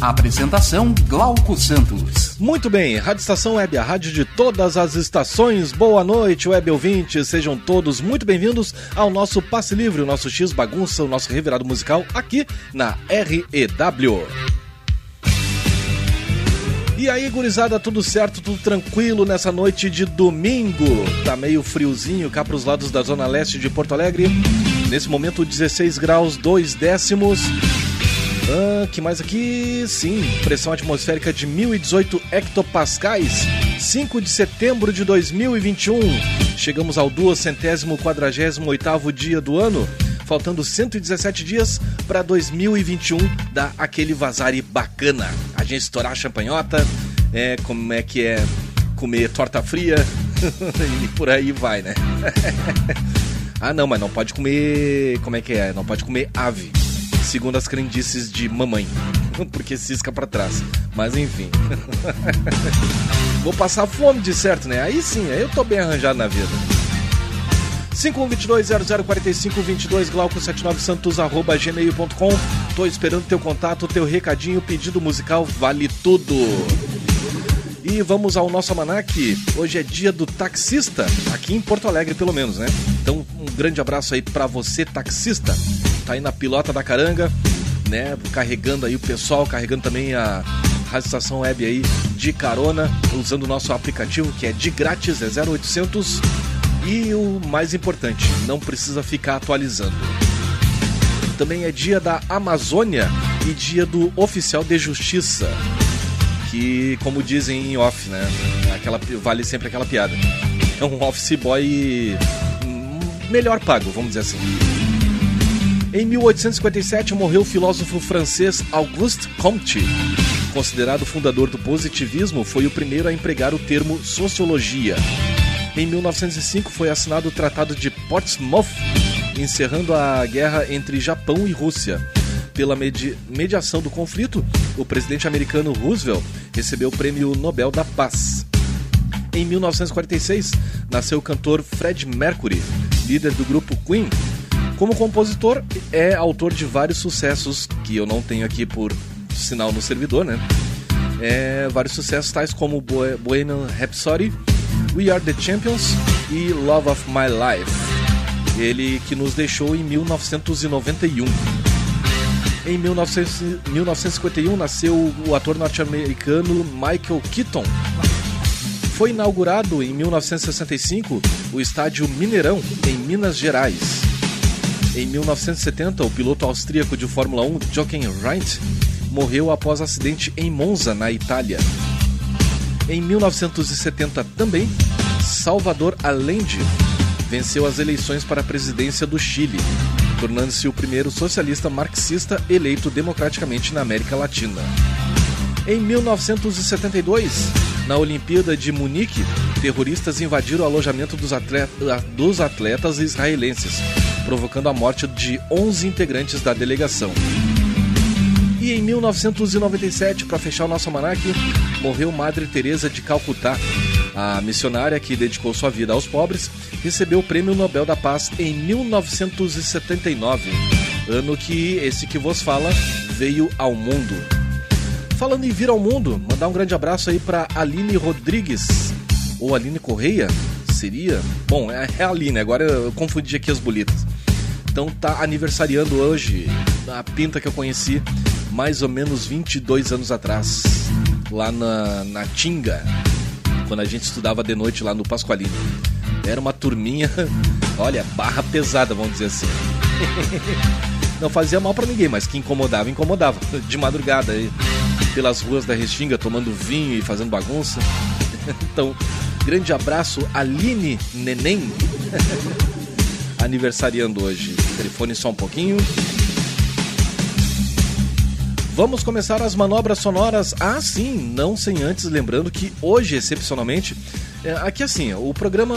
Apresentação Glauco Santos. Muito bem, Rádio Estação Web, a rádio de todas as estações. Boa noite, web ouvintes. Sejam todos muito bem-vindos ao nosso Passe Livre, o nosso X Bagunça, o nosso revirado musical aqui na REW. E aí, gurizada, tudo certo, tudo tranquilo nessa noite de domingo? Tá meio friozinho cá pros lados da zona leste de Porto Alegre. Nesse momento, 16 graus, 2 décimos. Ah, que mais aqui? Sim, pressão atmosférica de 1018 hectopascais. 5 de setembro de 2021. Chegamos ao 248 dia do ano. Faltando 117 dias para 2021 dar aquele vazare bacana. A gente estourar a champanhota, é, como é que é comer torta fria e por aí vai, né? ah, não, mas não pode comer. Como é que é? Não pode comer ave segundo as crendices de mamãe, porque cisca para trás. Mas enfim. Vou passar fome de certo, né? Aí sim, aí eu tô bem arranjado na vida. 5122-004522 Glauco79 Santos arroba gmail.com Tô esperando teu contato, teu recadinho, pedido musical, vale tudo. E vamos ao nosso almanac. Hoje é dia do taxista, aqui em Porto Alegre, pelo menos, né? Então, um grande abraço aí para você, taxista tá aí na pilota da caranga, né? Carregando aí o pessoal, carregando também a Rádio Estação Web aí de carona, usando o nosso aplicativo que é de grátis, é 0800. E o mais importante, não precisa ficar atualizando. Também é dia da Amazônia e dia do oficial de justiça. Que, como dizem em off, né? Aquela, vale sempre aquela piada. É um office boy hum, melhor pago, vamos dizer assim. Em 1857 morreu o filósofo francês Auguste Comte. Considerado fundador do positivismo, foi o primeiro a empregar o termo sociologia. Em 1905 foi assinado o Tratado de Portsmouth, encerrando a guerra entre Japão e Rússia. Pela medi mediação do conflito, o presidente americano Roosevelt recebeu o Prêmio Nobel da Paz. Em 1946, nasceu o cantor Fred Mercury, líder do grupo Queen, como compositor, é autor de vários sucessos que eu não tenho aqui por sinal no servidor, né? É, vários sucessos tais como Bohemian Rhapsody, We Are the Champions e Love of My Life. Ele que nos deixou em 1991. Em 1951 nasceu o ator norte-americano Michael Keaton. Foi inaugurado em 1965 o estádio Mineirão, em Minas Gerais. Em 1970, o piloto austríaco de Fórmula 1, Jochen Rindt, morreu após acidente em Monza, na Itália. Em 1970 também, Salvador Allende venceu as eleições para a presidência do Chile, tornando-se o primeiro socialista marxista eleito democraticamente na América Latina. Em 1972, na Olimpíada de Munique, terroristas invadiram o alojamento dos, dos atletas israelenses, provocando a morte de 11 integrantes da delegação. E em 1997, para fechar o nosso almanac, morreu Madre Teresa de Calcutá. A missionária que dedicou sua vida aos pobres recebeu o Prêmio Nobel da Paz em 1979, ano que esse que vos fala veio ao mundo. Falando em vir ao mundo, mandar um grande abraço aí para Aline Rodrigues, ou Aline Correia, seria? Bom, é a Aline, agora eu confundi aqui as bolitas. Então tá aniversariando hoje a pinta que eu conheci mais ou menos 22 anos atrás, lá na, na Tinga, quando a gente estudava de noite lá no Pasqualino. Era uma turminha, olha, barra pesada, vamos dizer assim. Não fazia mal para ninguém, mas que incomodava, incomodava. De madrugada pelas ruas da Restinga, tomando vinho e fazendo bagunça. Então, grande abraço, Aline Neném. Aniversariando hoje. Telefone só um pouquinho. Vamos começar as manobras sonoras. Ah, sim, não sem antes lembrando que hoje, excepcionalmente, é, aqui assim, o programa,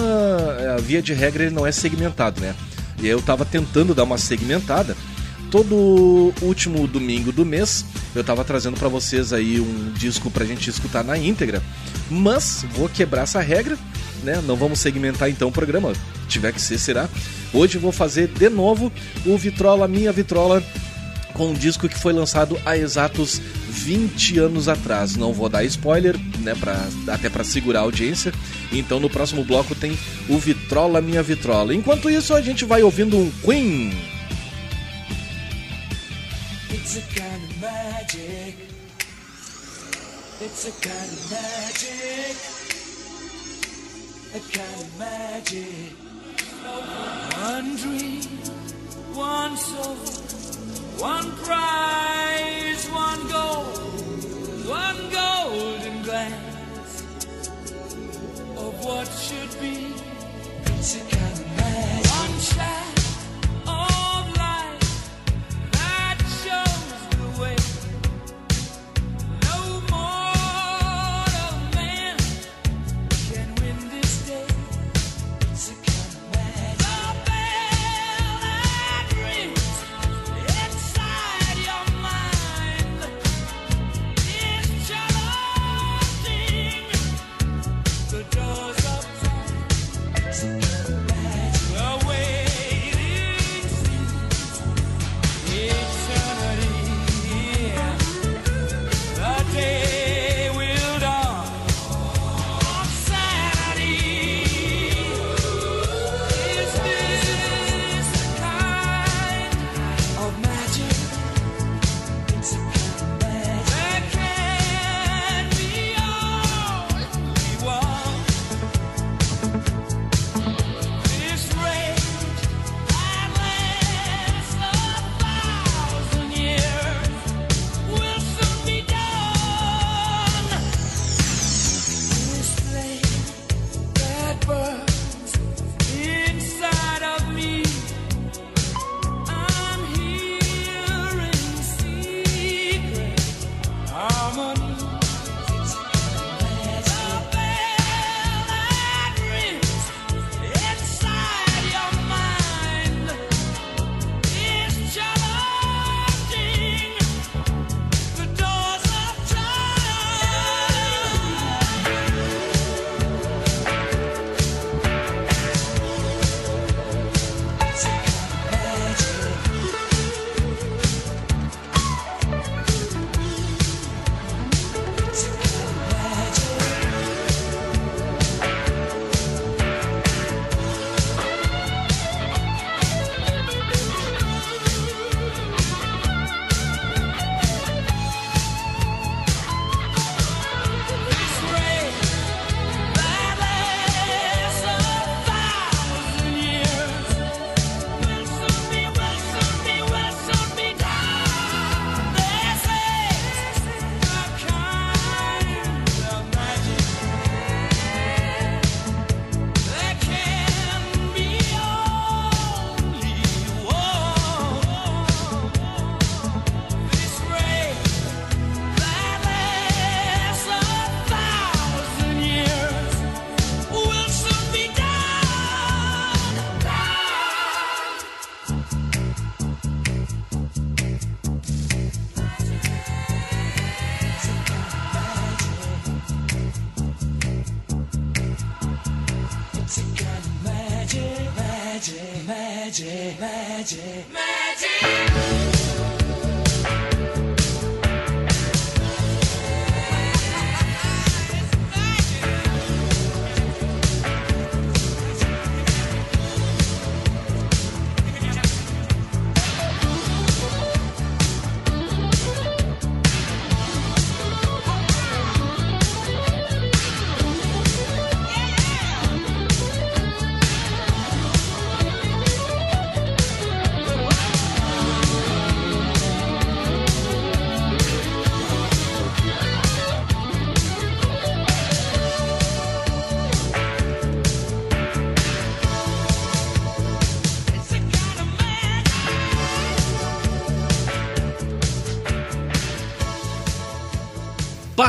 é, via de regra, ele não é segmentado, né? E eu tava tentando dar uma segmentada. Todo último domingo do mês, eu tava trazendo para vocês aí um disco pra gente escutar na íntegra. Mas vou quebrar essa regra, né? Não vamos segmentar então o programa. Tiver que ser, será. Hoje vou fazer de novo o Vitrola Minha Vitrola com um disco que foi lançado há exatos 20 anos atrás. Não vou dar spoiler, né, pra, até para segurar a audiência. Então no próximo bloco tem o Vitrola Minha Vitrola. Enquanto isso, a gente vai ouvindo um Queen. It's a kind of magic. It's a kind of magic. A kind of magic. One dream, one soul. One prize, one goal, one golden glance of what should be. Of magic. One shot.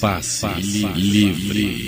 Passe, Passe livre. livre.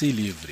se livre.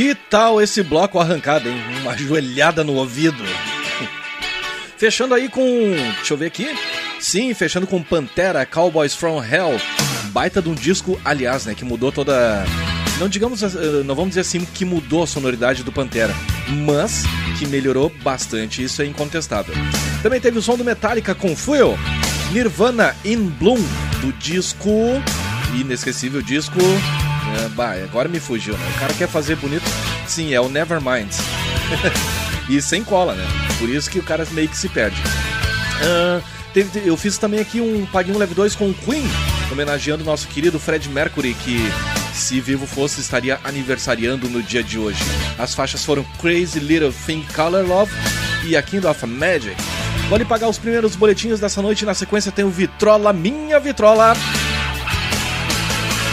Que tal esse bloco arrancado, hein? Uma joelhada no ouvido. Fechando aí com. Deixa eu ver aqui. Sim, fechando com Pantera Cowboys from Hell. Baita de um disco, aliás, né? Que mudou toda. Não digamos, eh, não vamos dizer assim que mudou a sonoridade do Pantera, mas que melhorou bastante, isso é incontestável. Também teve o som do Metallica com Fuel, Nirvana In Bloom, do disco. Inesquecível disco. É, bah, agora me fugiu, né? O cara quer fazer bonito. Sim, é o Nevermind. e sem cola, né? Por isso que o cara meio que se perde. Ah, teve- eu fiz também aqui um Paguinho Leve 2 com o Queen, homenageando o nosso querido Fred Mercury, que se vivo fosse estaria aniversariando no dia de hoje. As faixas foram Crazy Little Thing Color Love e A Kind of Magic. Vale pagar os primeiros boletins dessa noite. Na sequência tem o Vitrola, minha Vitrola.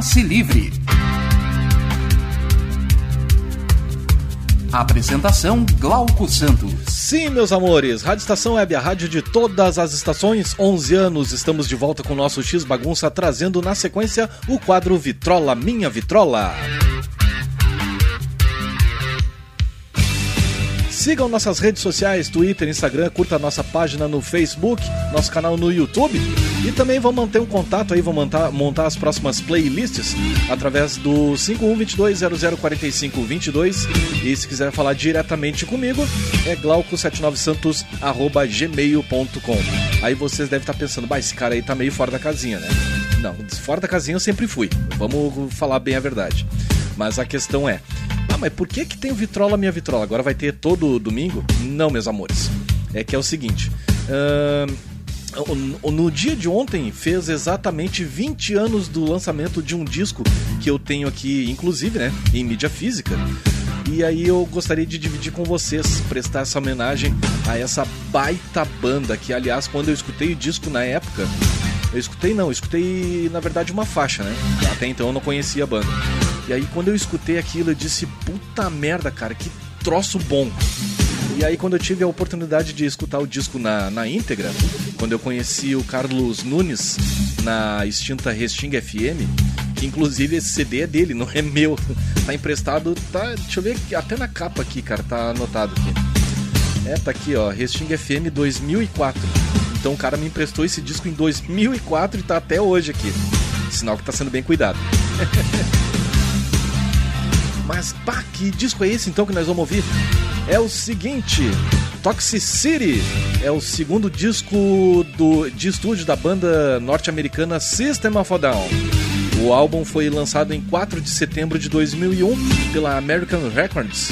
Passe Livre. Apresentação Glauco Santos. Sim, meus amores, Rádio Estação Web, a rádio de todas as estações, 11 anos, estamos de volta com o nosso X Bagunça, trazendo na sequência o quadro Vitrola Minha Vitrola. Sigam nossas redes sociais, Twitter, Instagram, curta nossa página no Facebook, nosso canal no YouTube e também vão manter um contato aí, vão montar, montar as próximas playlists através do 5122004522 e se quiser falar diretamente comigo é glauco79santos@gmail.com. Aí vocês devem estar pensando, bah, esse cara aí tá meio fora da casinha, né? Não, fora da casinha eu sempre fui. Vamos falar bem a verdade. Mas a questão é, mas por que que tem o Vitrola Minha Vitrola? Agora vai ter todo domingo? Não, meus amores. É que é o seguinte. o- no dia de ontem fez exatamente 20 anos do lançamento de um disco que eu tenho aqui, inclusive, né, em mídia física. E aí eu gostaria de dividir com vocês, prestar essa homenagem a essa baita banda que, aliás, quando eu escutei o disco na época, eu escutei não, eu escutei na verdade uma faixa, né? Até então eu não conhecia a banda. E aí quando eu escutei aquilo, eu disse, puta merda, cara, que troço bom. E aí quando eu tive a oportunidade de escutar o disco na, na íntegra, quando eu conheci o Carlos Nunes na extinta Resting FM, que inclusive esse CD é dele, não é meu. Tá emprestado, tá. Deixa eu ver até na capa aqui, cara, tá anotado aqui. É, tá aqui, ó, Resting FM 2004. Então o cara me emprestou esse disco em 2004 e tá até hoje aqui. Sinal que tá sendo bem cuidado. Mas, pá, que disco é esse então que nós vamos ouvir? É o seguinte: Toxicity é o segundo disco do, de estúdio da banda norte-americana System of a Down. O álbum foi lançado em 4 de setembro de 2001 pela American Records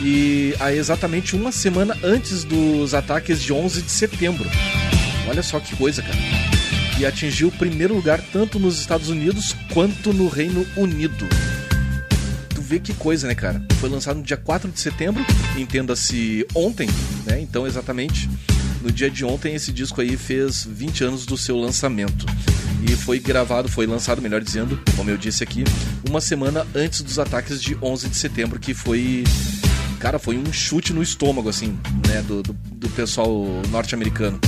e há exatamente uma semana antes dos ataques de 11 de setembro. Olha só que coisa, cara. E atingiu o primeiro lugar tanto nos Estados Unidos quanto no Reino Unido vê que coisa, né, cara? Foi lançado no dia 4 de setembro, entenda-se ontem, né? Então, exatamente, no dia de ontem, esse disco aí fez 20 anos do seu lançamento. E foi gravado, foi lançado, melhor dizendo, como eu disse aqui, uma semana antes dos ataques de 11 de setembro, que foi cara, foi um chute no estômago, assim, né, do, do, do pessoal norte-americano.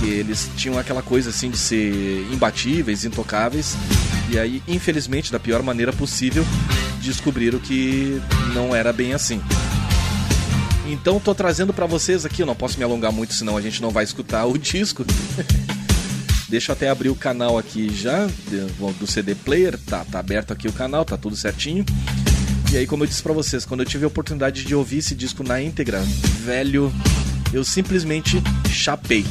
Que eles tinham aquela coisa, assim, de ser imbatíveis, intocáveis. E aí, infelizmente, da pior maneira possível, descobriram que não era bem assim. Então tô trazendo para vocês aqui, eu não posso me alongar muito, senão a gente não vai escutar o disco. Deixa eu até abrir o canal aqui já do CD Player, tá, tá aberto aqui o canal, tá tudo certinho. E aí, como eu disse para vocês, quando eu tive a oportunidade de ouvir esse disco na íntegra, velho, eu simplesmente chapei.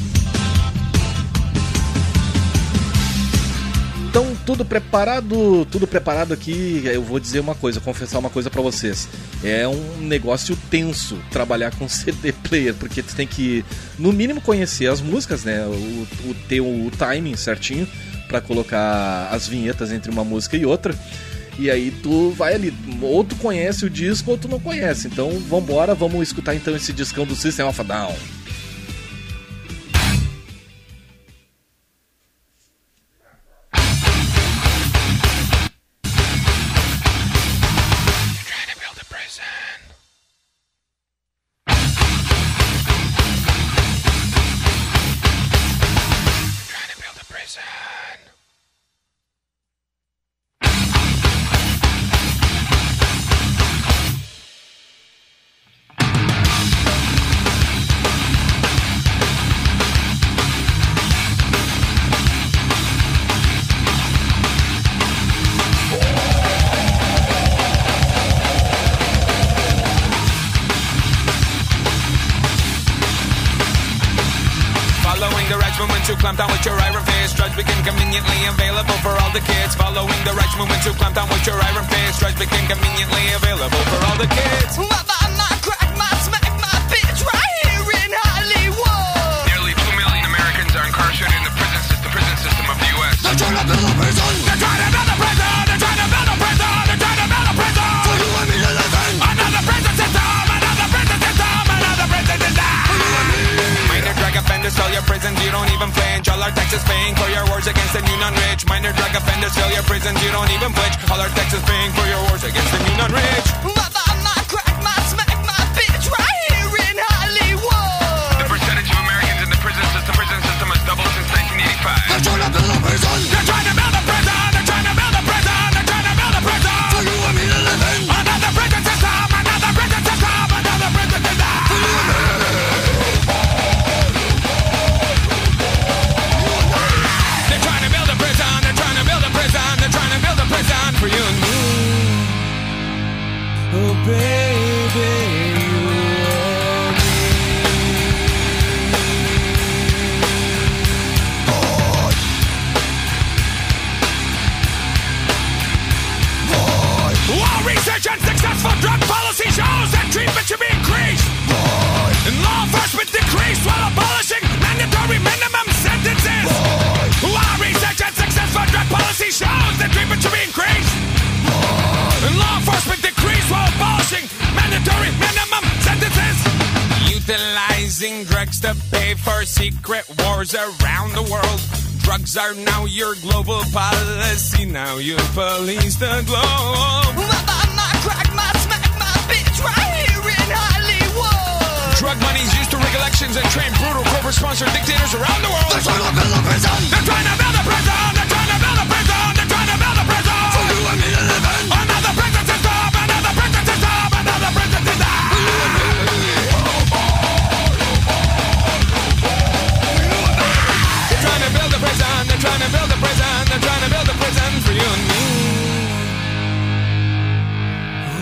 Então, tudo preparado, tudo preparado aqui. Eu vou dizer uma coisa, confessar uma coisa para vocês. É um negócio tenso trabalhar com CD player, porque tu tem que, no mínimo, conhecer as músicas, né? O, o ter o timing certinho para colocar as vinhetas entre uma música e outra. E aí tu vai ali, ou tu conhece o disco ou tu não conhece. Então, vambora, vamos escutar então esse discão do System of a Down.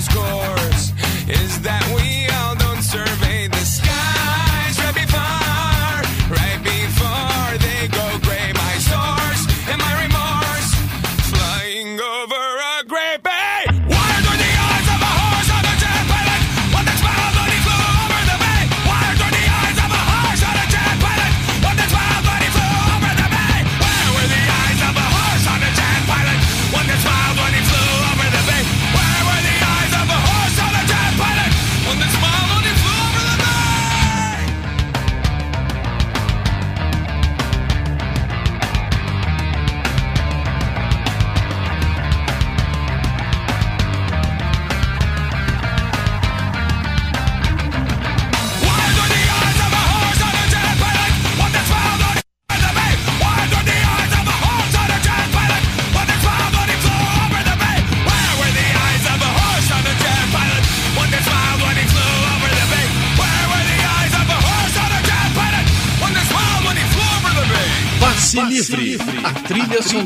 score.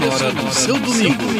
sonora do seu domingo.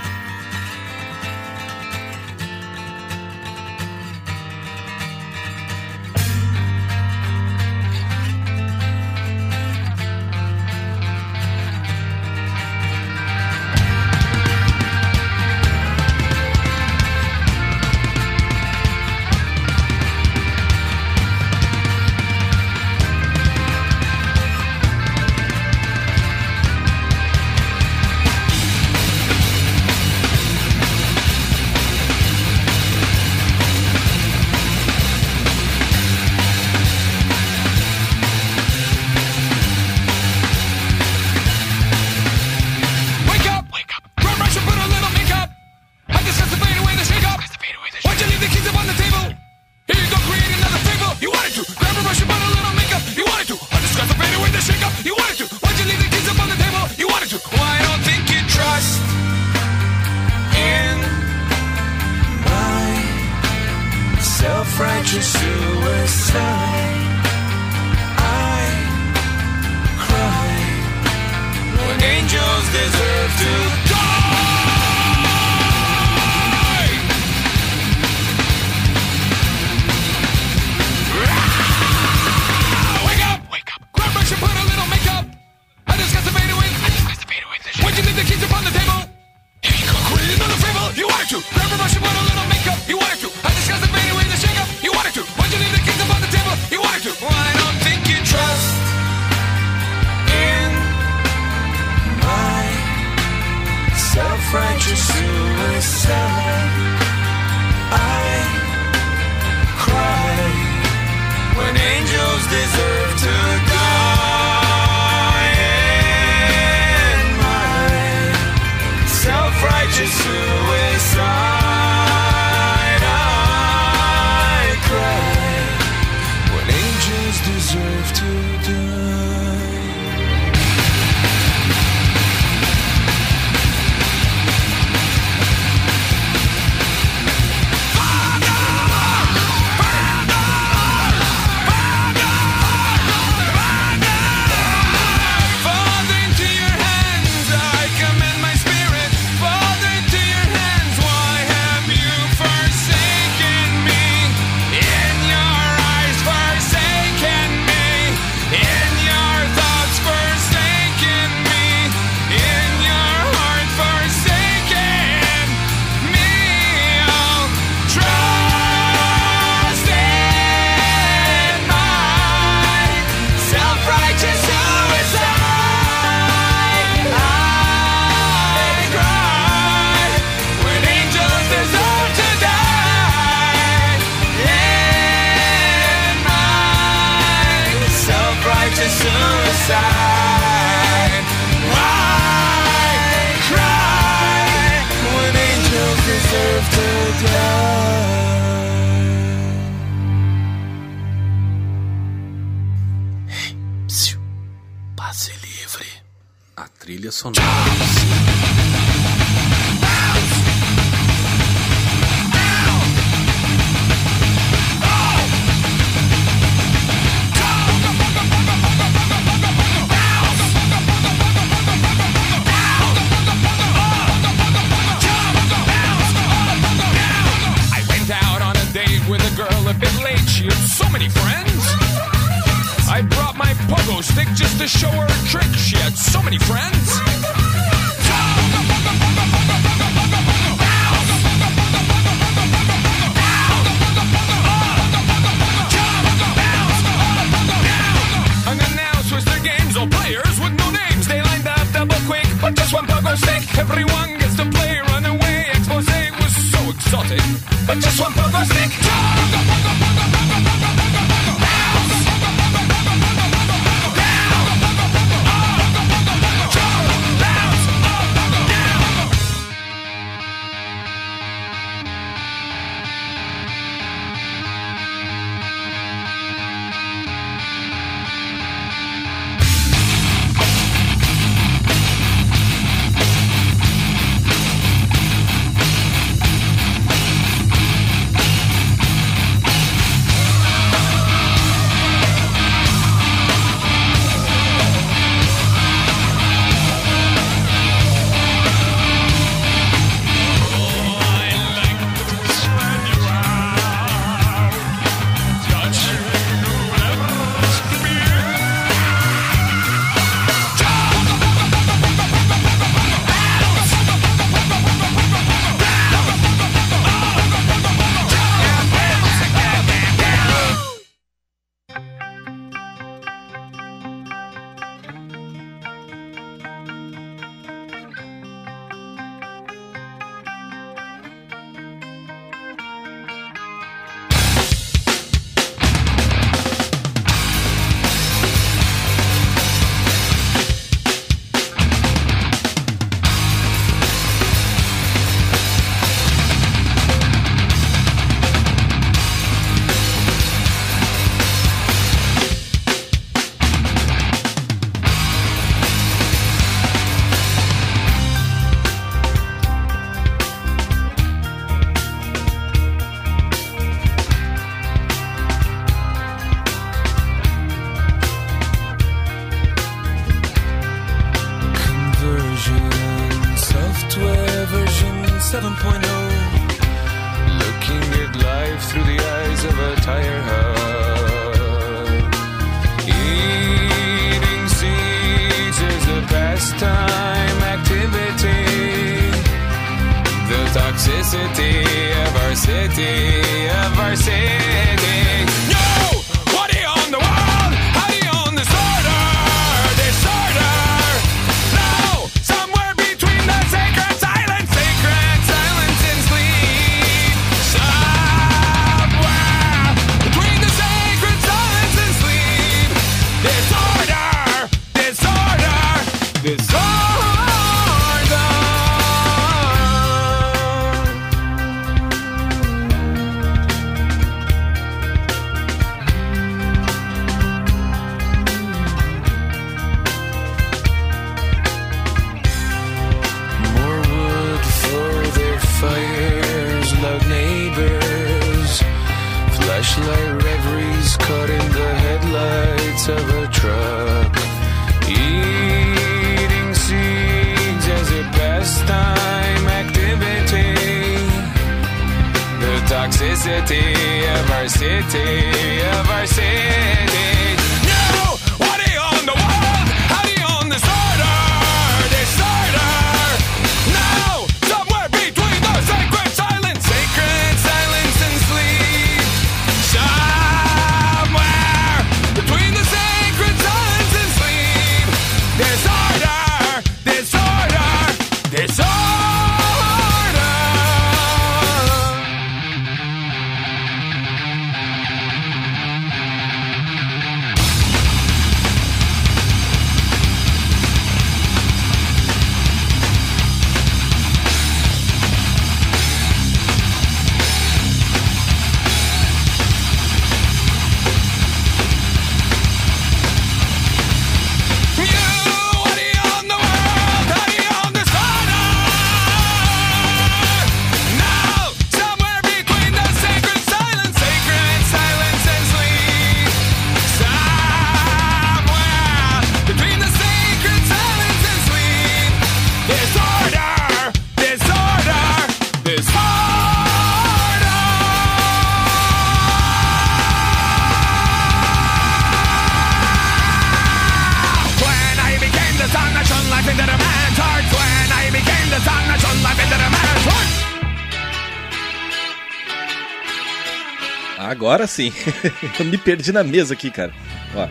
Agora sim. eu me perdi na mesa aqui, cara. Ó.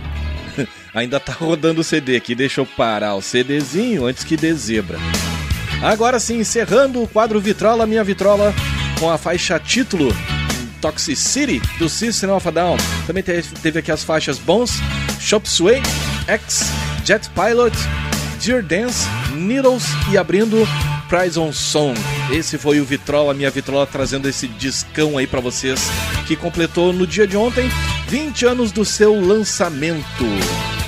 Ainda tá rodando o CD aqui. Deixa eu parar o CDzinho antes que dê zebra. Agora sim, encerrando o quadro Vitrola, minha Vitrola, com a faixa título Toxicity do System of a Down. Também teve, aqui as faixas Bones, Shop Sway, X, Jet Pilot, Dear Dance, Needles e abrindo Prison Song. Esse foi o Vitrola, minha Vitrola, trazendo esse discão aí pra vocês, que completou no dia de ontem 20 anos do seu lançamento.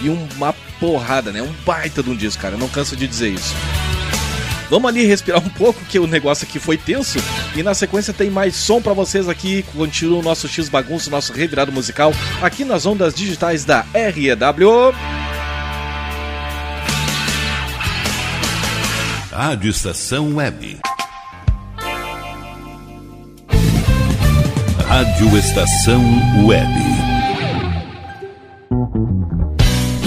E uma porrada, né? Um baita de um disco, cara. Eu não canso de dizer isso. Vamos ali respirar um pouco, que o negócio aqui foi tenso. E na sequência tem mais som pra vocês aqui. Continua o nosso X Bagunço, nosso revirado musical, aqui nas ondas digitais da REW. Rádio Estação Web. Rádio Estação Web.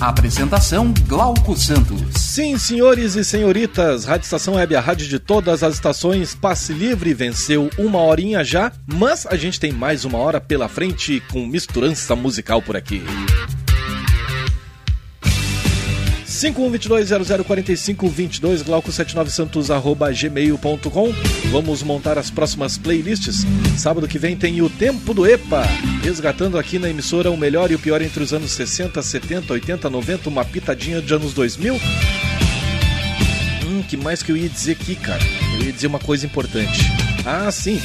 Apresentação Glauco Santos. Sim, senhores e senhoritas, Rádio Estação Web, a rádio de todas as estações, passe livre, venceu uma horinha já, mas a gente tem mais uma hora pela frente com misturança musical por aqui. 5122-004522, glauco79santos, arroba gmail.com. Vamos montar as próximas playlists. Sábado que vem tem o Tempo do EPA, resgatando aqui na emissora o melhor e o pior entre os anos 60, 70, 80, 90, uma pitadinha de anos 2000. Hum, que mais que eu ia dizer aqui, cara? Eu ia dizer uma coisa importante. Ah, sim.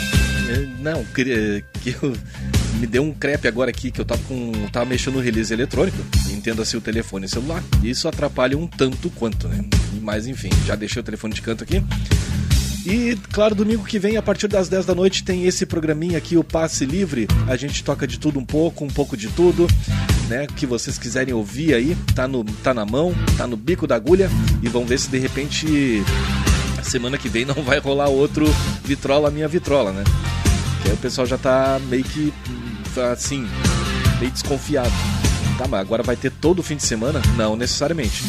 É, Não, que eu me deu um crepe agora aqui que eu tava com tava mexendo no release eletrônico, entenda-se o telefone e celular. Isso atrapalha um tanto quanto, né? Mas enfim, já deixei o telefone de canto aqui. E, claro, domingo que vem, a partir das 10 da noite, tem esse programinha aqui, o Passe Livre. A gente toca de tudo um pouco, um pouco de tudo, né? Que vocês quiserem ouvir aí, tá, no, tá na mão, tá no bico da agulha. E vamos ver se de repente, semana que vem, não vai rolar outro Vitrola Minha Vitrola, né? Que aí o pessoal já tá meio que, assim, meio desconfiado. Tá, mas agora vai ter todo fim de semana? Não necessariamente.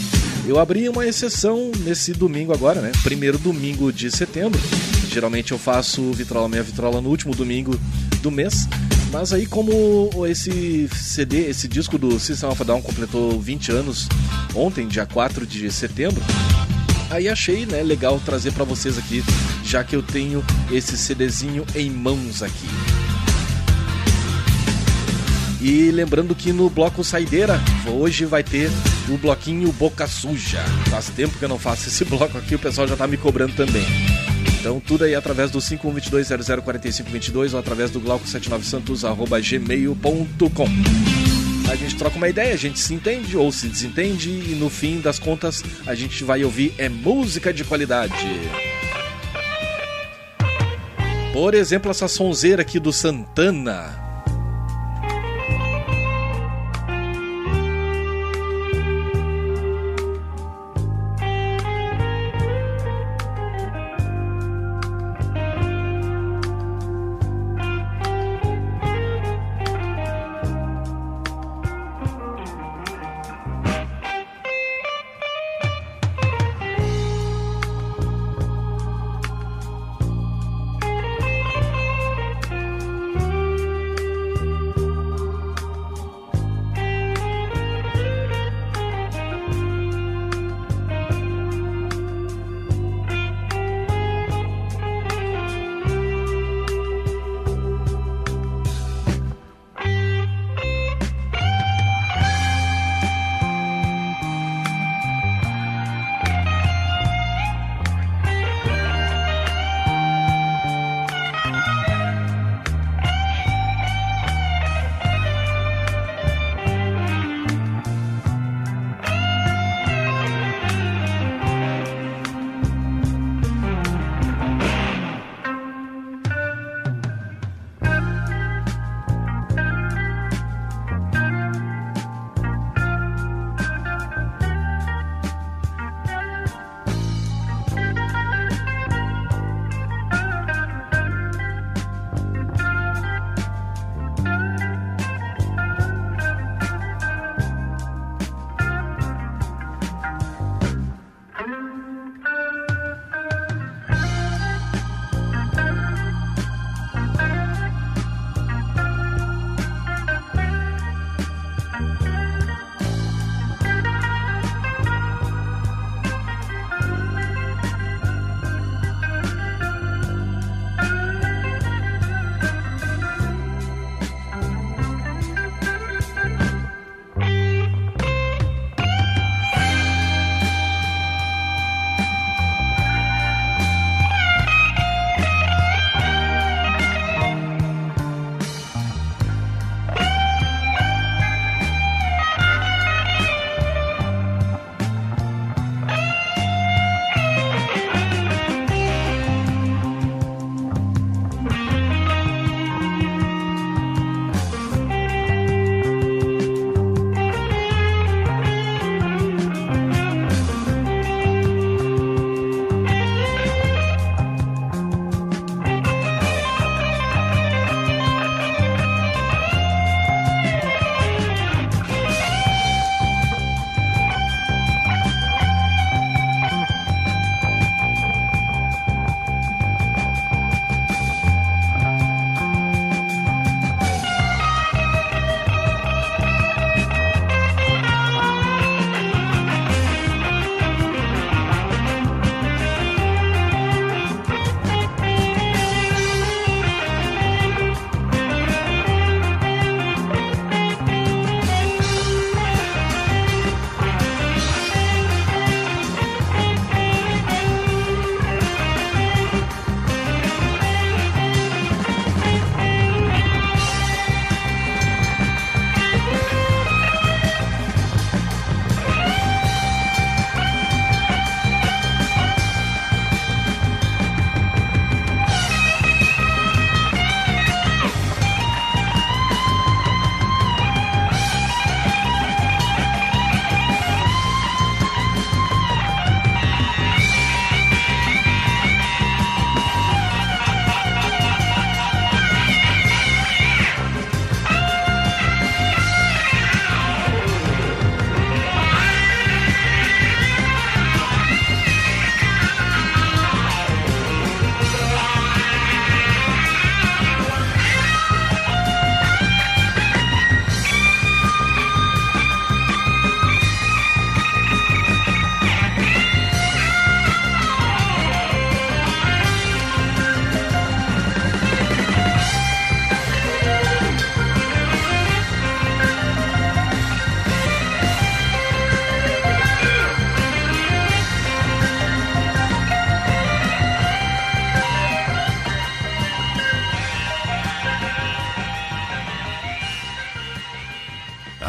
Eu abri uma exceção nesse domingo agora, né? Primeiro domingo de setembro. Geralmente eu faço Vitrola Meia Vitrola no último domingo do mês. Mas aí como esse CD, esse disco do System of a Down completou 20 anos ontem, dia 4 de setembro, aí achei, né, legal trazer pra vocês aqui, já que eu tenho esse CDzinho em mãos aqui. E lembrando que no bloco Saideira, hoje vai ter o bloquinho Boca Suja. Faz tempo que eu não faço esse bloco aqui, o pessoal já tá me cobrando também. Então tudo aí através do 5122004522 ou através do glauco79santos@gmail.com. A gente troca uma ideia, a gente se entende ou se desentende e no fim das contas a gente vai ouvir é música de qualidade. Por exemplo, essa sonzeira aqui do Santana.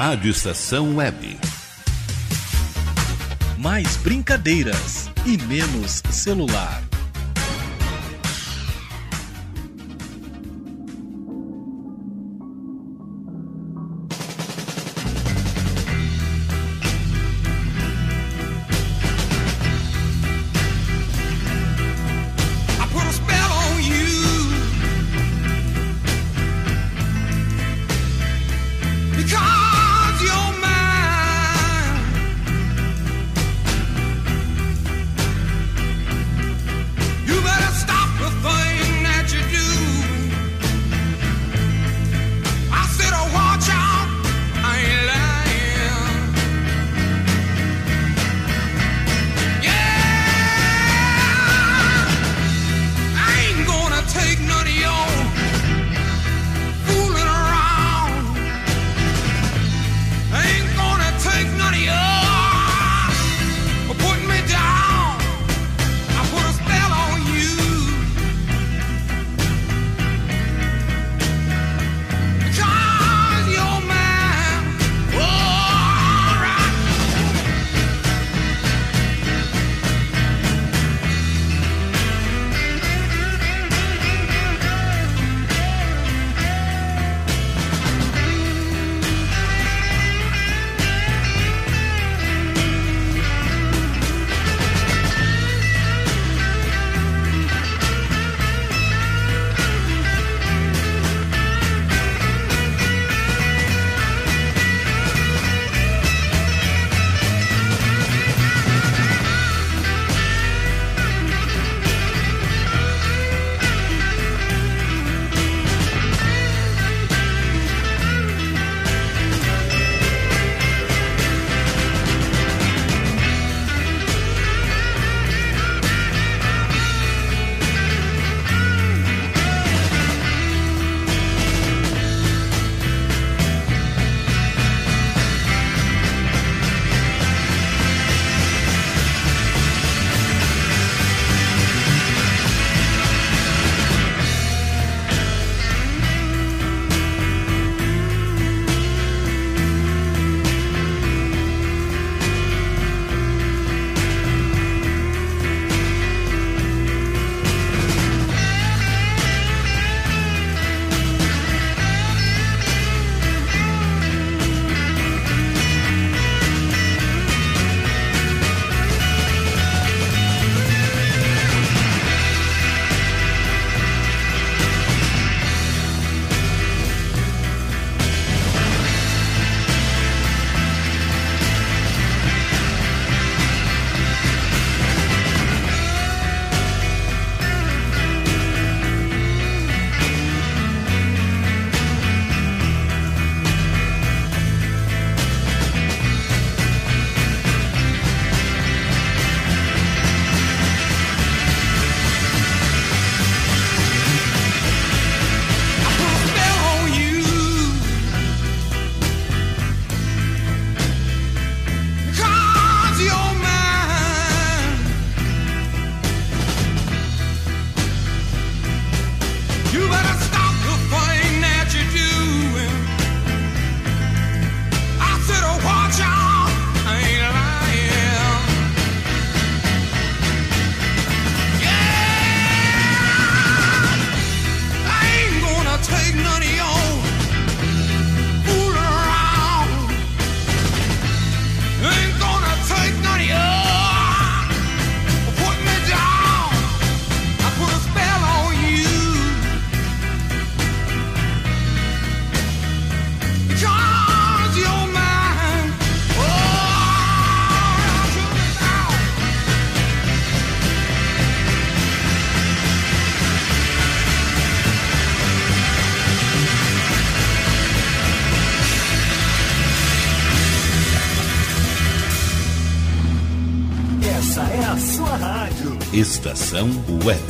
Rádio Estação Web. Mais brincadeiras e menos celular. Conexão Web.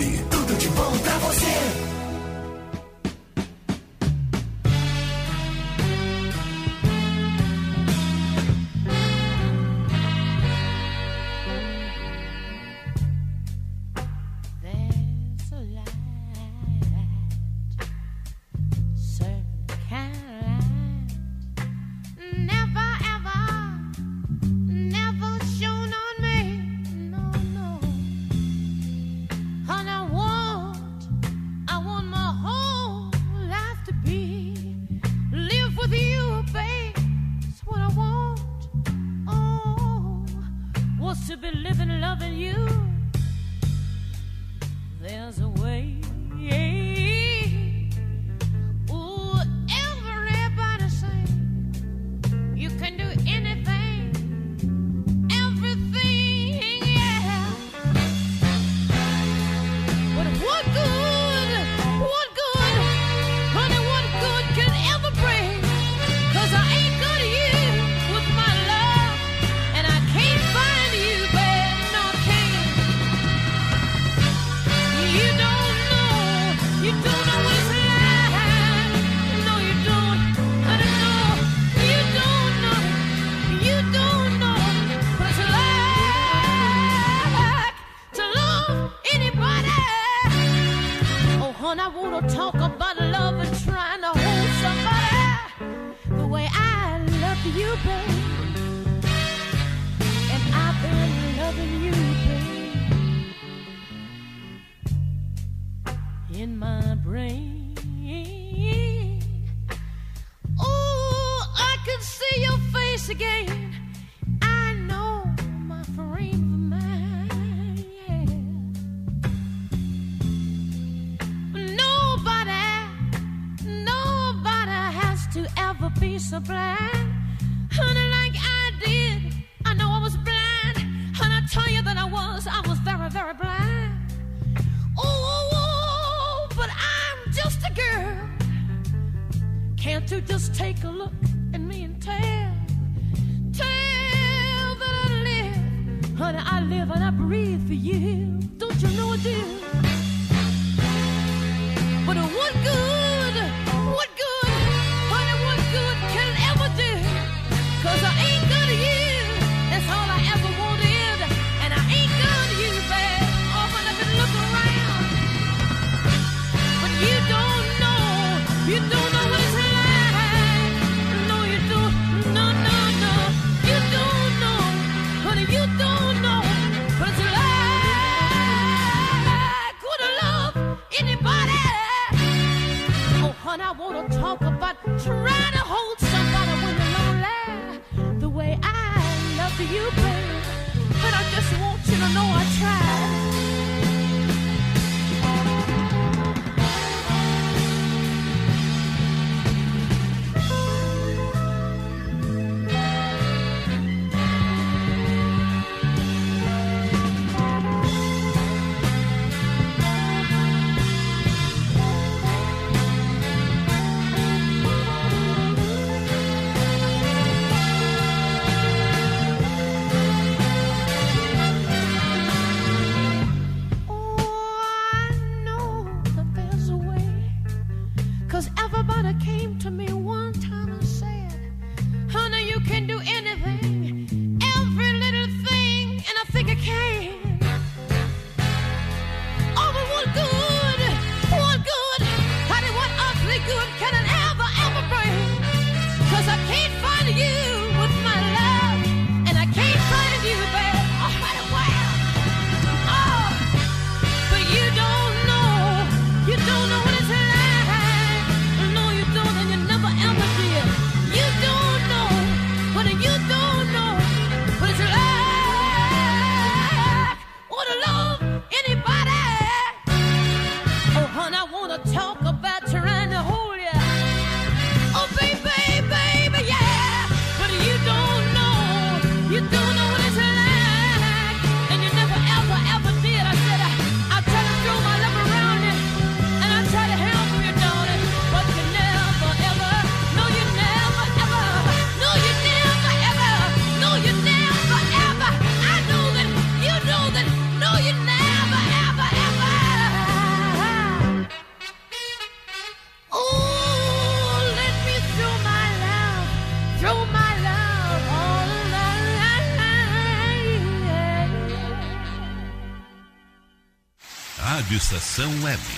Estação Web.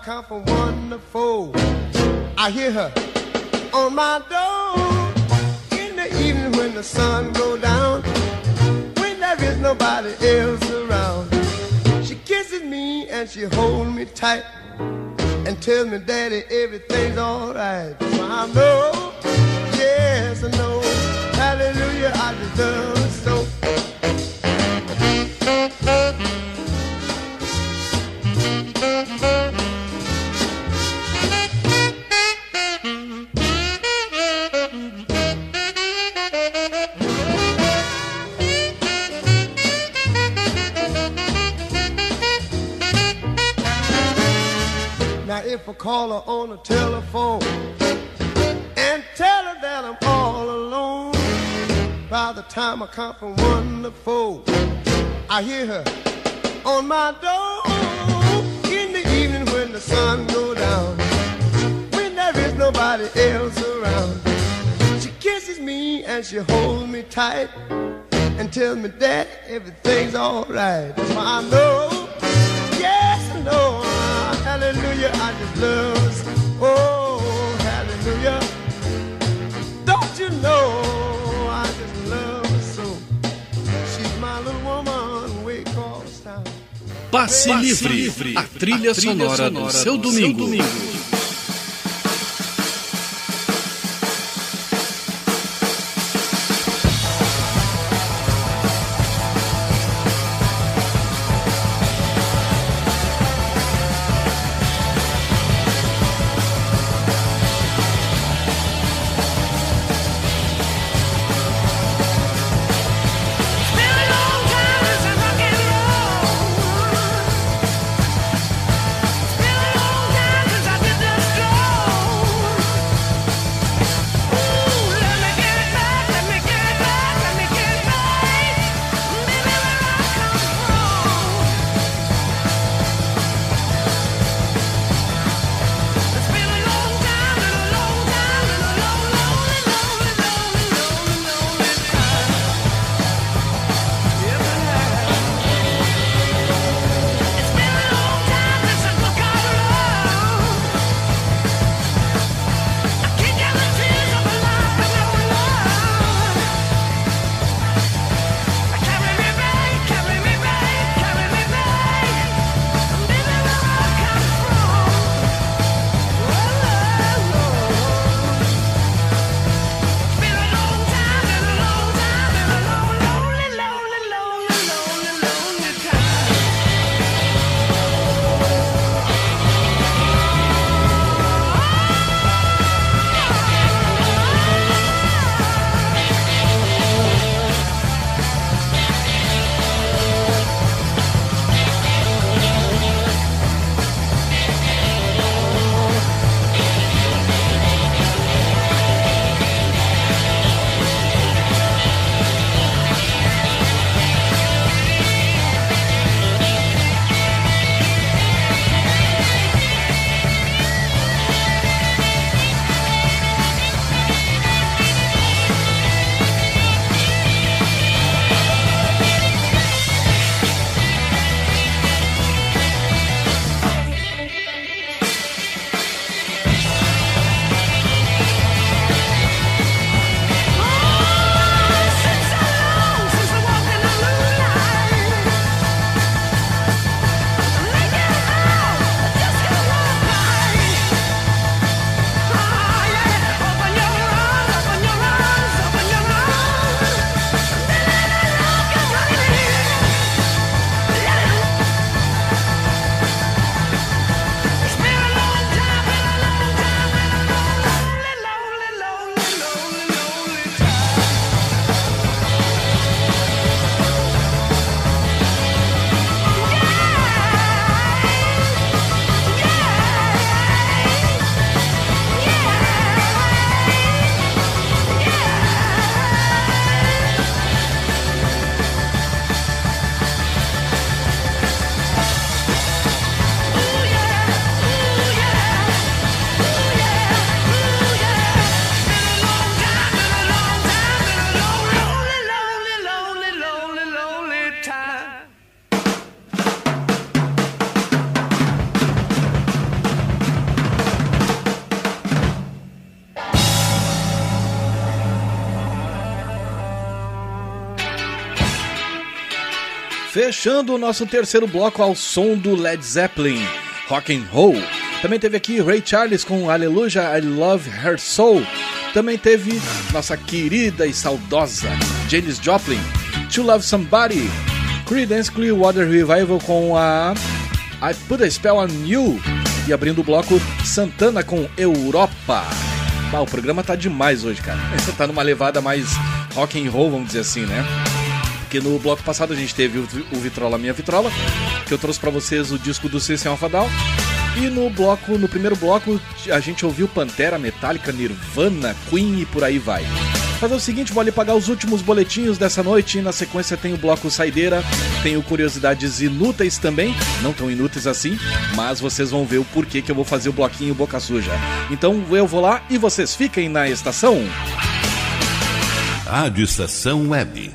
From one to four, I hear her on my door. In the evening when the sun go down, when there is nobody else around, she kisses me and she holds me tight and tells me, Daddy, everything's alright. So I know, yes, I know, hallelujah, I love her so. Call her on the telephone and tell her that I'm all alone, by the time I count from one to four, I hear her on my door in the evening when the sun goes down, when there is nobody else around. She kisses me and she holds me tight and tells me that everything's alright. I know, yes I know, hallelujah, I just love her. Oh, hallelujah. Don't you know I just love her so? She's my little woman, way across town. Passe, livre, a trilha, sonora, do seu domingo. Been a Fechando o nosso terceiro bloco ao som do Led Zeppelin, Rock and Roll. Também teve aqui Ray Charles com Aleluia, I Love Her Soul. Também teve nossa querida e saudosa Janis Joplin, To Love Somebody. Creedence Clearwater Revival com a I Put a Spell on You. E abrindo o bloco, Santana com Europa. Ah, o programa tá demais hoje, cara. Tá numa levada mais rock and roll, vamos dizer assim, né? Porque no bloco passado a gente teve o, Vitrola Minha Vitrola, que eu trouxe para vocês o disco do System of a Down. E no bloco, no primeiro bloco, a gente ouviu Pantera, Metallica, Nirvana, Queen e por aí vai. Fazer o seguinte, vou ali pagar os últimos boletins dessa noite e na sequência tem o bloco Saideira, tenho curiosidades inúteis também, não tão inúteis assim, mas vocês vão ver o porquê que eu vou fazer o bloquinho Boca Suja. Então eu vou lá e vocês fiquem na estação. Rádio Estação Web.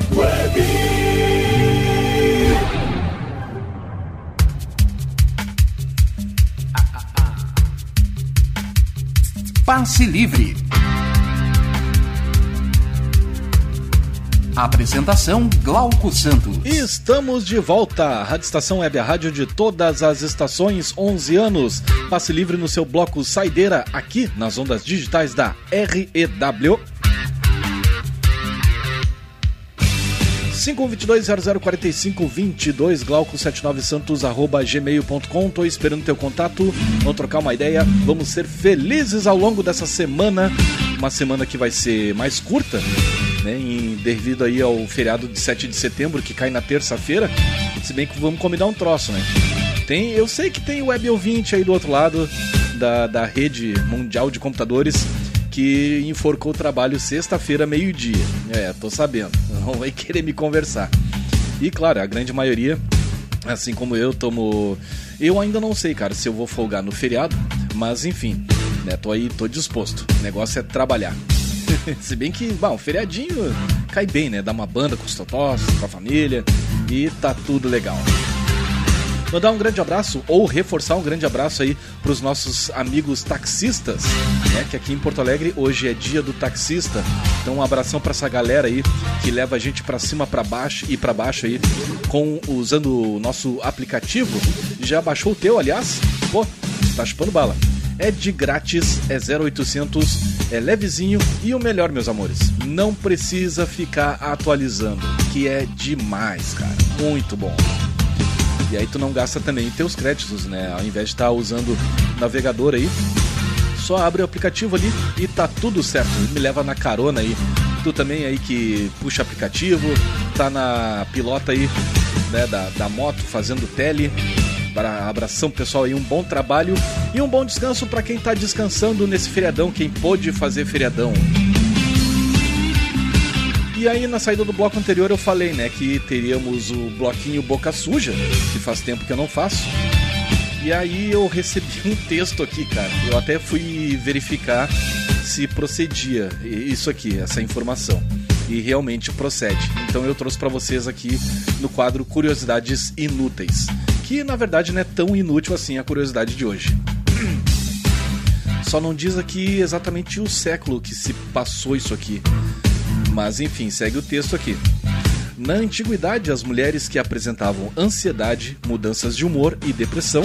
Passe Livre. Apresentação Glauco Santos. Estamos de volta. Rádio Estação Web, a rádio de todas as estações, 11 anos. Passe livre no seu bloco Saideira, aqui nas ondas digitais da REW. 5122-004522, Glauco79santos, arroba gmail.com. Tô esperando teu contato. Vamos trocar uma ideia. Vamos ser felizes ao longo dessa semana. Uma semana que vai ser mais curta, né? Devido aí ao feriado de 7 de setembro, que cai na terça-feira. Se bem que vamos combinar um troço, né? Tem, eu sei que tem web ouvinte aí do outro lado da, da rede mundial de computadores que enforcou o trabalho sexta-feira, meio-dia. É, tô sabendo. Não vai querer me conversar. E claro, a grande maioria, assim como eu, tomo Eu ainda não sei, cara, se eu vou folgar no feriado, mas enfim, né? Tô aí, tô disposto. O negócio é trabalhar. se bem que, bom, feriadinho cai bem, né? Dá uma banda com os totós, com a família e tá tudo legal. Mandar um grande abraço ou reforçar um grande abraço aí para os nossos amigos taxistas, né? Que aqui em Porto Alegre hoje é dia do taxista. Então um abração para essa galera aí que leva a gente para cima, para baixo e para baixo aí com usando o nosso aplicativo. Já baixou o teu, aliás? Pô, tá chupando bala. É de grátis, é 0800, é levezinho e o melhor, meus amores, não precisa ficar atualizando, que é demais, cara. Muito bom. E aí tu não gasta também teus créditos, né? Ao invés de estar usando o navegador aí, só abre o aplicativo ali e tá tudo certo. Me leva na carona aí. Tu também aí que puxa aplicativo, tá na pilota aí, né, da, da moto fazendo tele. Para abração pessoal aí, um bom trabalho e um bom descanso para quem tá descansando nesse feriadão, quem pôde fazer feriadão. E aí na saída do bloco anterior eu falei, né, que teríamos o bloquinho Boca Suja, que faz tempo que eu não faço. E aí eu recebi um texto aqui, cara. Eu até fui verificar se procedia isso aqui, essa informação. E realmente procede. Então eu trouxe para vocês aqui no quadro Curiosidades Inúteis, que na verdade não é tão inútil assim a curiosidade de hoje. Só não diz aqui exatamente o século que se passou isso aqui. Mas enfim, segue o texto aqui. Na antiguidade, as mulheres que apresentavam ansiedade, mudanças de humor e depressão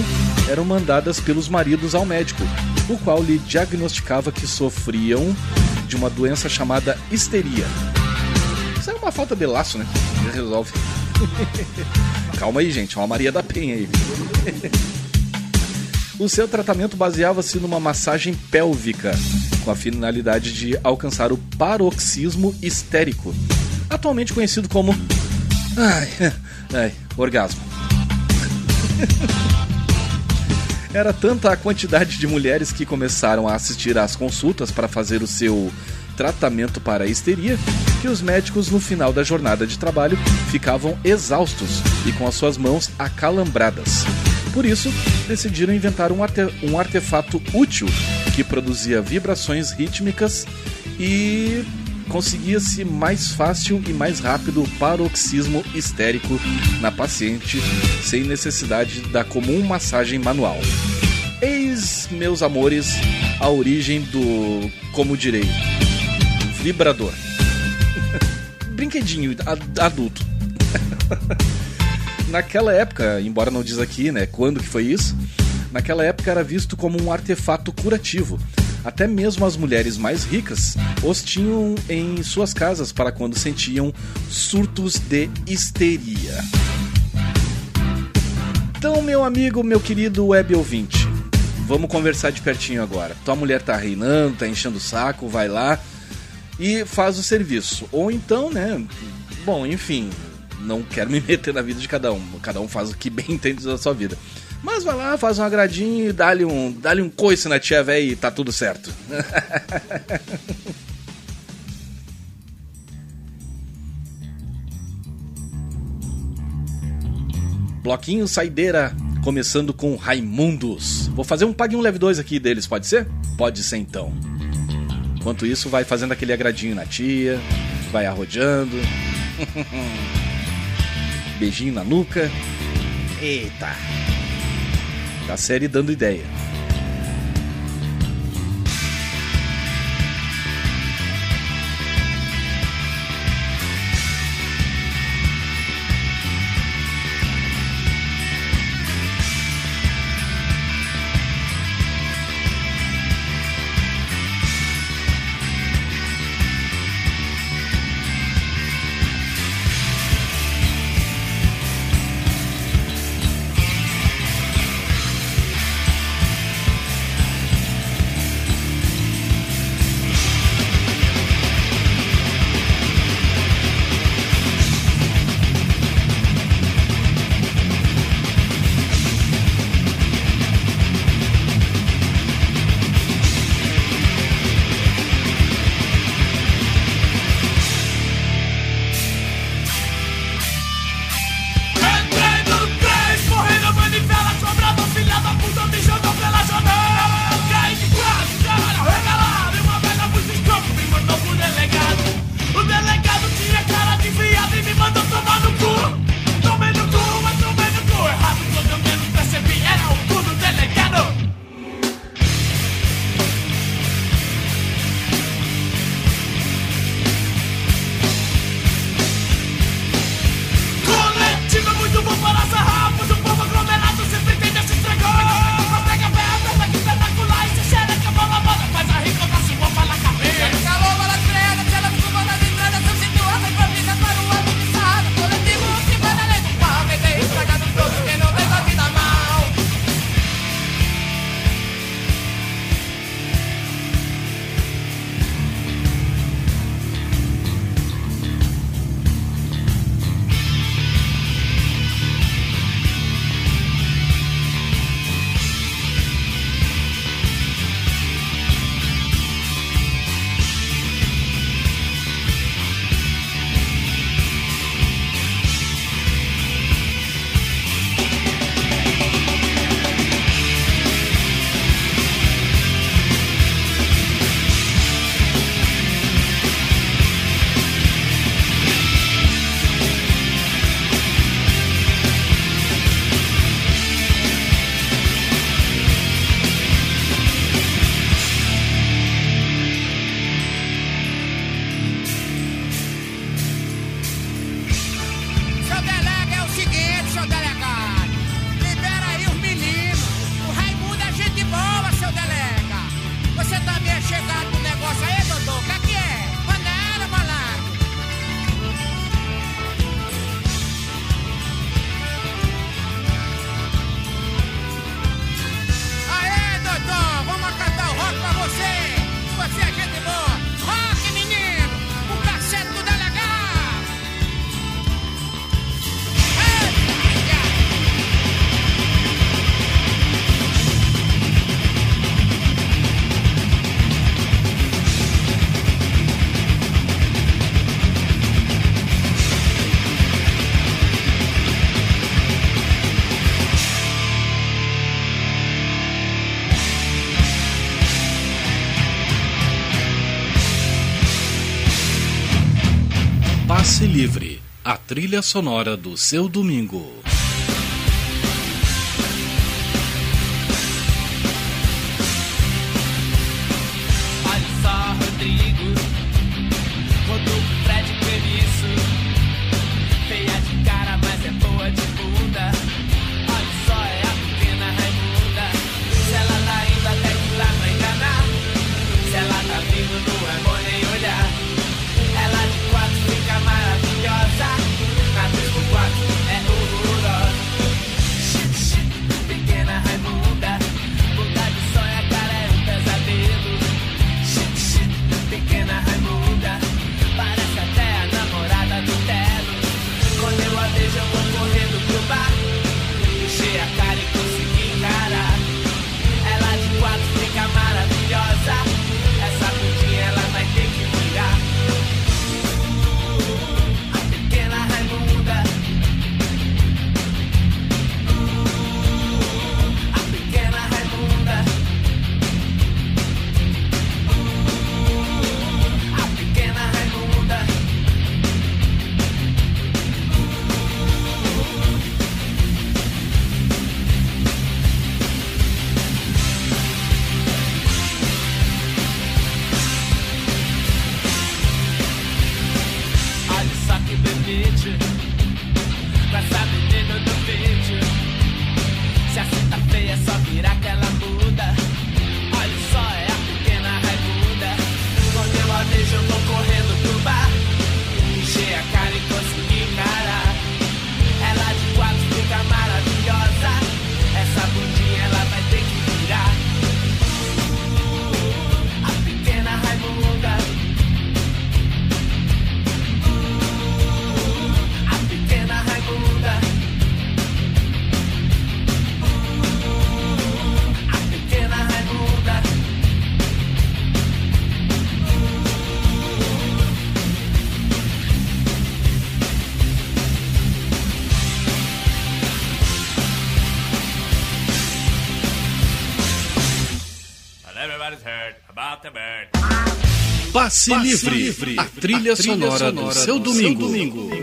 eram mandadas pelos maridos ao médico, o qual lhe diagnosticava que sofriam de uma doença chamada histeria. Isso é uma falta de laço, né? Resolve. Calma aí, gente, é uma Maria da Penha aí. O seu tratamento baseava-se numa massagem pélvica, com a finalidade de alcançar o paroxismo histérico, atualmente conhecido como. Ai, ai, orgasmo. Era tanta a quantidade de mulheres que começaram a assistir às consultas para fazer o seu tratamento para a histeria que os médicos no final da jornada de trabalho ficavam exaustos e com as suas mãos acalambradas. Por isso, decidiram inventar um, arte- um artefato útil que produzia vibrações rítmicas e conseguia-se mais fácil e mais rápido paroxismo histérico na paciente, sem necessidade da comum massagem manual. Eis, meus amores, a origem do, como direi, vibrador. Brinquedinho ad- adulto. Naquela época, embora não diz aqui, né, quando que foi isso, naquela época era visto como um artefato curativo. Até mesmo as mulheres mais ricas os tinham em suas casas para quando sentiam surtos de histeria. Então, meu amigo, meu querido web ouvinte, vamos conversar de pertinho agora. Tua mulher tá reinando, tá enchendo o saco, vai lá e faz o serviço. Ou então, né, bom, enfim, não quero me meter na vida de cada um. Cada um faz o que bem entende da sua vida. Mas vai lá, faz um agradinho e dá-lhe um, dá um coice na tia véia e tá tudo certo. Bloquinho Saideira, começando com Raimundos. Vou fazer um Pague um Leve 2 aqui deles, pode ser? Pode ser então. Enquanto isso, vai fazendo aquele agradinho na tia, vai arrodeando. Beijinho na nuca. Eita! Da série dando ideia. trilha sonora do seu domingo. Passe, Livre, a trilha, a trilha sonora, sonora, do seu domingo. Seu domingo.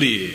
livre.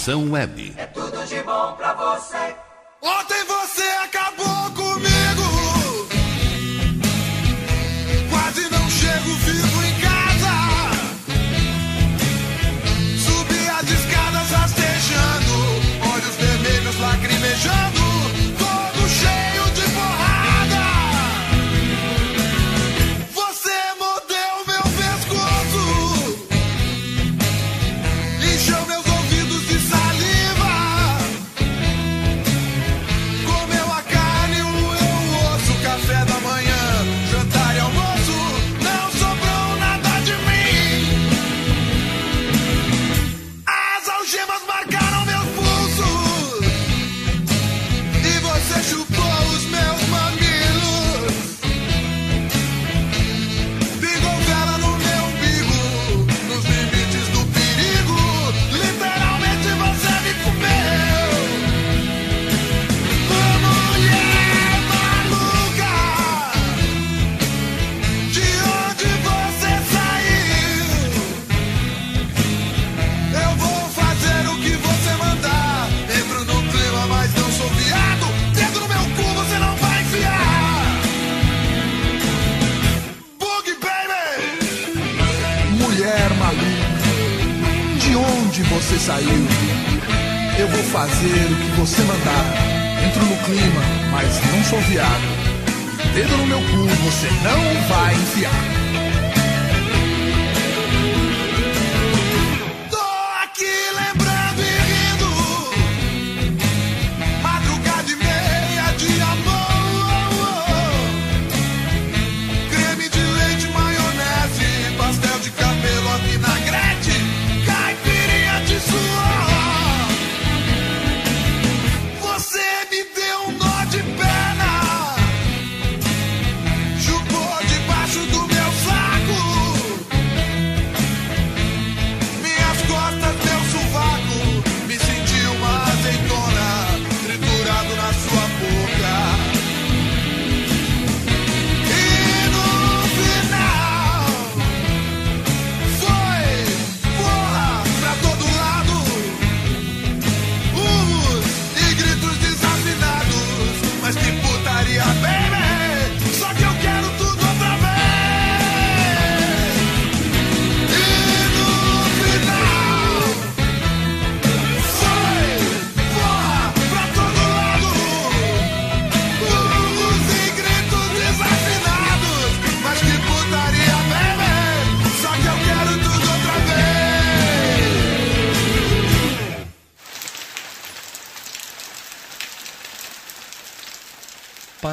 Estação Web.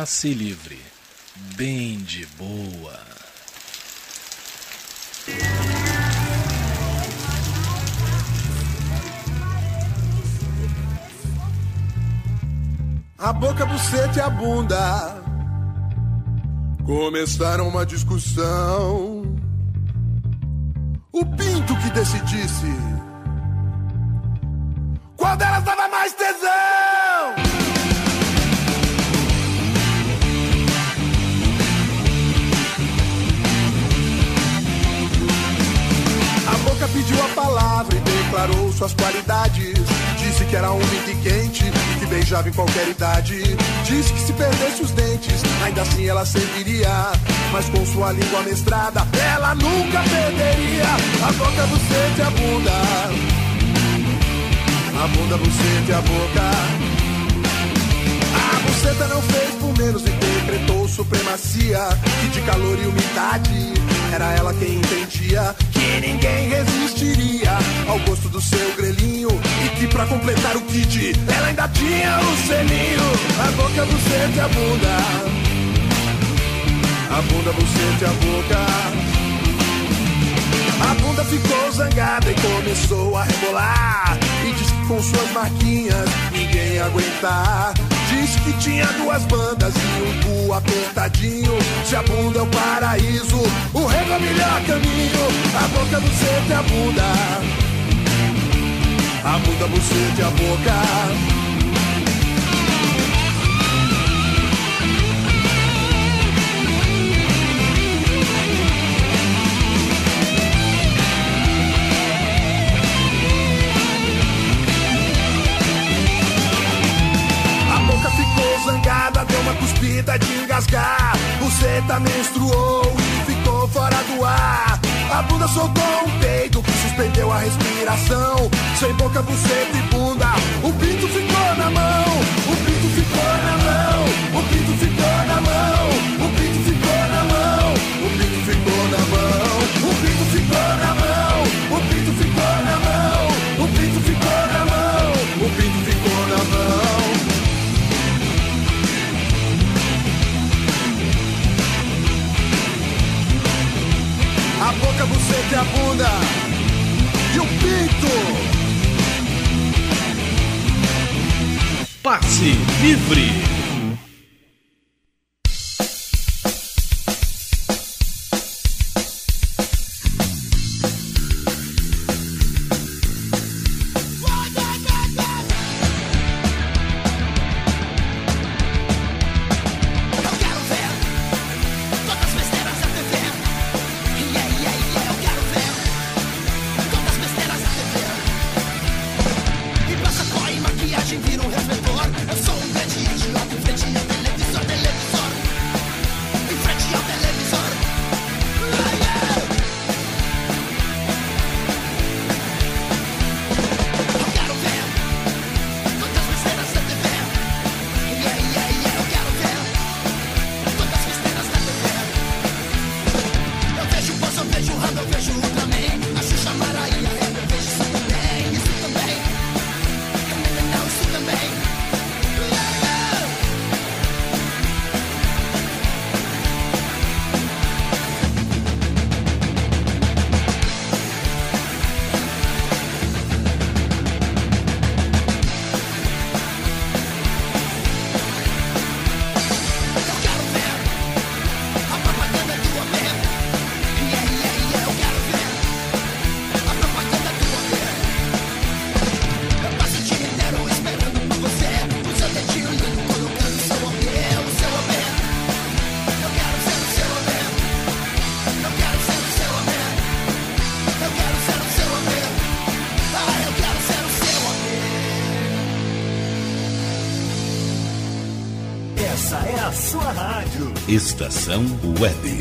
Passe livre. Bem de boa. A boca, a buceta e a bunda começaram uma discussão. O pinto que decidisse qual delas dava mais tesão. Declarou suas qualidades. Disse que era única e quente e que beijava em qualquer idade. Disse que se perdesse os dentes, ainda assim ela serviria. Mas com sua língua mestrada, ela nunca perderia. A boca, buceta e a bunda. A bunda, buceta e a boca. A buceta não fez por menos e decretou supremacia. Que de calor e umidade era ela quem entendia que ninguém resistiria ao gosto do seu grelhinho. E que pra completar o kit, ela ainda tinha o selinho. A boca, buceta e a bunda. A bunda, buceta e a boca. A bunda ficou zangada e começou a rebolar. E disse que com suas marquinhas ninguém ia aguentar. Disse que tinha duas bandas e um cu apertadinho. Se a bunda é o paraíso, o rego é o melhor caminho. A boca, a buceta e a bunda. A bunda, buceta e a boca. vida de engasgar. Você tá menstruou e ficou fora do ar. A bunda soltou um peito que suspendeu a respiração. Sem boca, buceta e bunda, o pinto ficou na mão. O pinto ficou na mão. O pinto ficou na mão. Passe Livre. Webby.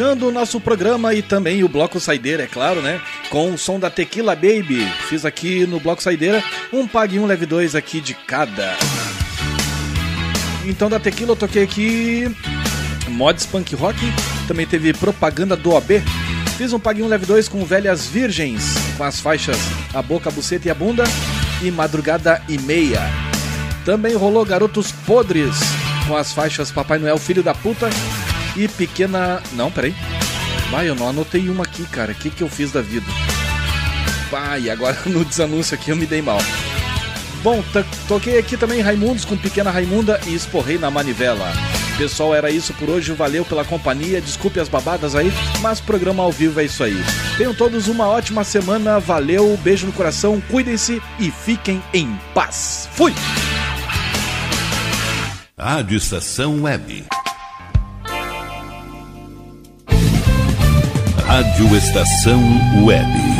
fechando o nosso programa e também o Bloco Saideira, é claro, né? Com o som da Tequila Baby. Fiz aqui no Bloco Saideira um Pague um Leve dois aqui de cada. Então da Tequila eu toquei aqui Mods Punk Rock, também teve Propaganda do OB. Fiz um Pague um Leve dois com Velhas Virgens, com as faixas A Boca, a Buceta e a Bunda e Madrugada e Meia. Também rolou Garotos Podres, com as faixas Papai Noel Filho da Puta e pequena. Não, peraí. Vai, eu não anotei uma aqui, cara. O que, que eu fiz da vida? Vai, agora no desanúncio aqui eu me dei mal. Bom, tá, toquei aqui também Raimundos com Pequena Raimunda e esporrei na manivela. Pessoal, era isso por hoje. Valeu pela companhia. Desculpe as babadas aí, mas programa ao vivo é isso aí. Tenham todos uma ótima semana. Valeu, beijo no coração, cuidem-se e fiquem em paz. Fui! Rádio Estação Web. Rádio Estação Web.